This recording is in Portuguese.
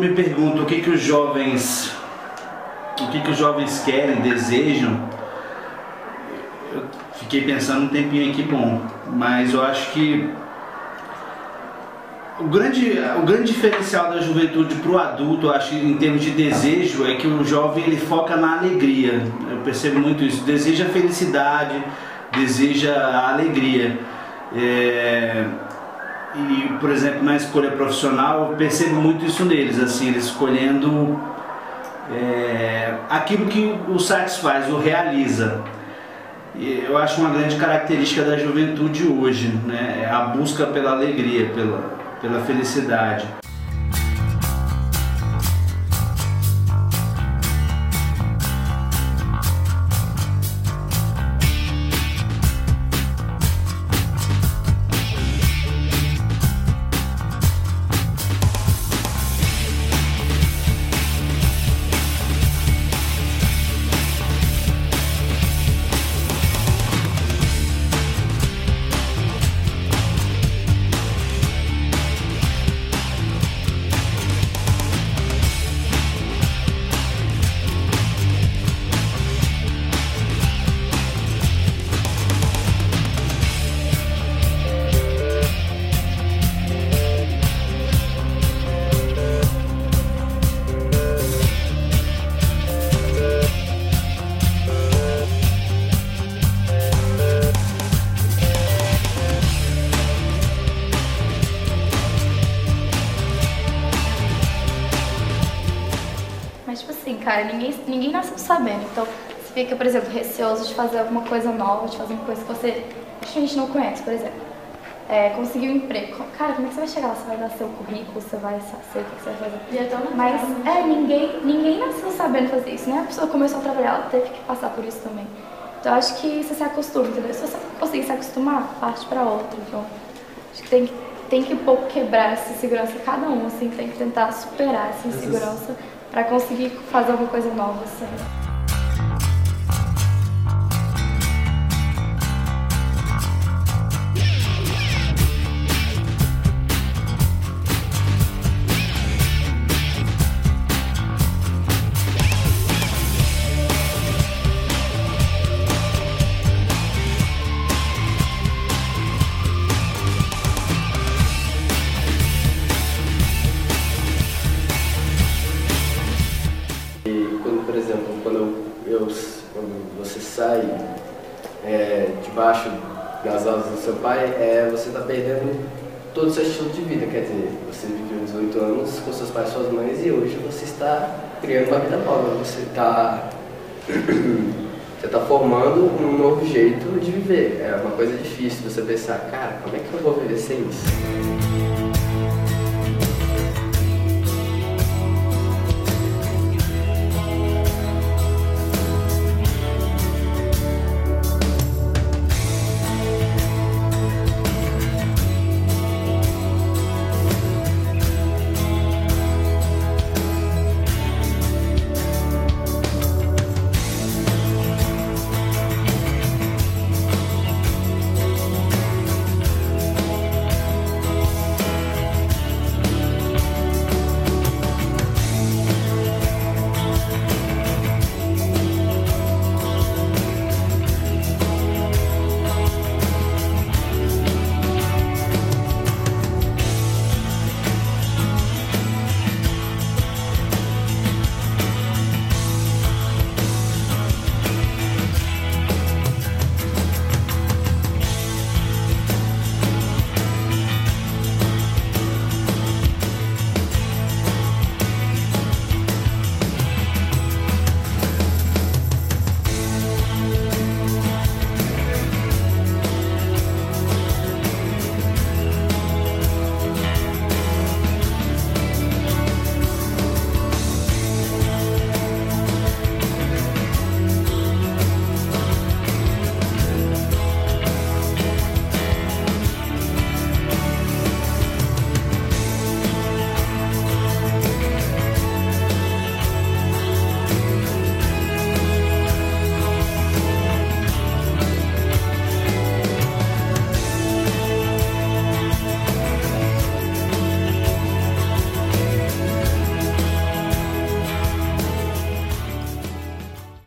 me pergunto o que, que os jovens o que, que os jovens querem, desejam, eu fiquei pensando um tempinho aqui bom, mas eu acho que o grande, o grande diferencial da juventude para o adulto, eu acho, em termos de desejo, é que o jovem ele foca na alegria. Eu percebo muito isso. Deseja felicidade, deseja a alegria. É, e, por exemplo, na escolha profissional, eu percebo muito isso neles, assim, eles escolhendo é, aquilo que o satisfaz, o realiza. E eu acho uma grande característica da juventude hoje, né? É a busca pela alegria, pela, pela felicidade. Cara, ninguém, ninguém nasceu sabendo. Então, você fica, por exemplo, receoso de fazer alguma coisa nova, de fazer uma coisa que você gente não conhece, por exemplo. É, conseguir um emprego. Cara, como é que você vai chegar lá? Você vai dar seu currículo, você vai saber o que você vai fazer. Mas, é, ninguém, ninguém nasceu sabendo fazer isso, né? A pessoa começou a trabalhar, ela teve que passar por isso também. Então, acho que você se acostuma, entendeu? Se você conseguir se acostumar, parte para outra. Então, acho que tem que, tem que um pouco quebrar essa insegurança, cada um, assim, tem que tentar superar essa insegurança para conseguir fazer alguma coisa nova, assim. Debaixo das asas do seu pai, é, você está perdendo todo o seu estilo de vida. Quer dizer, você viveu 18 anos com seus pais e suas mães e hoje você está criando uma vida nova. Você está você está formando um novo jeito de viver. É uma coisa difícil você pensar, cara, como é que eu vou viver sem isso?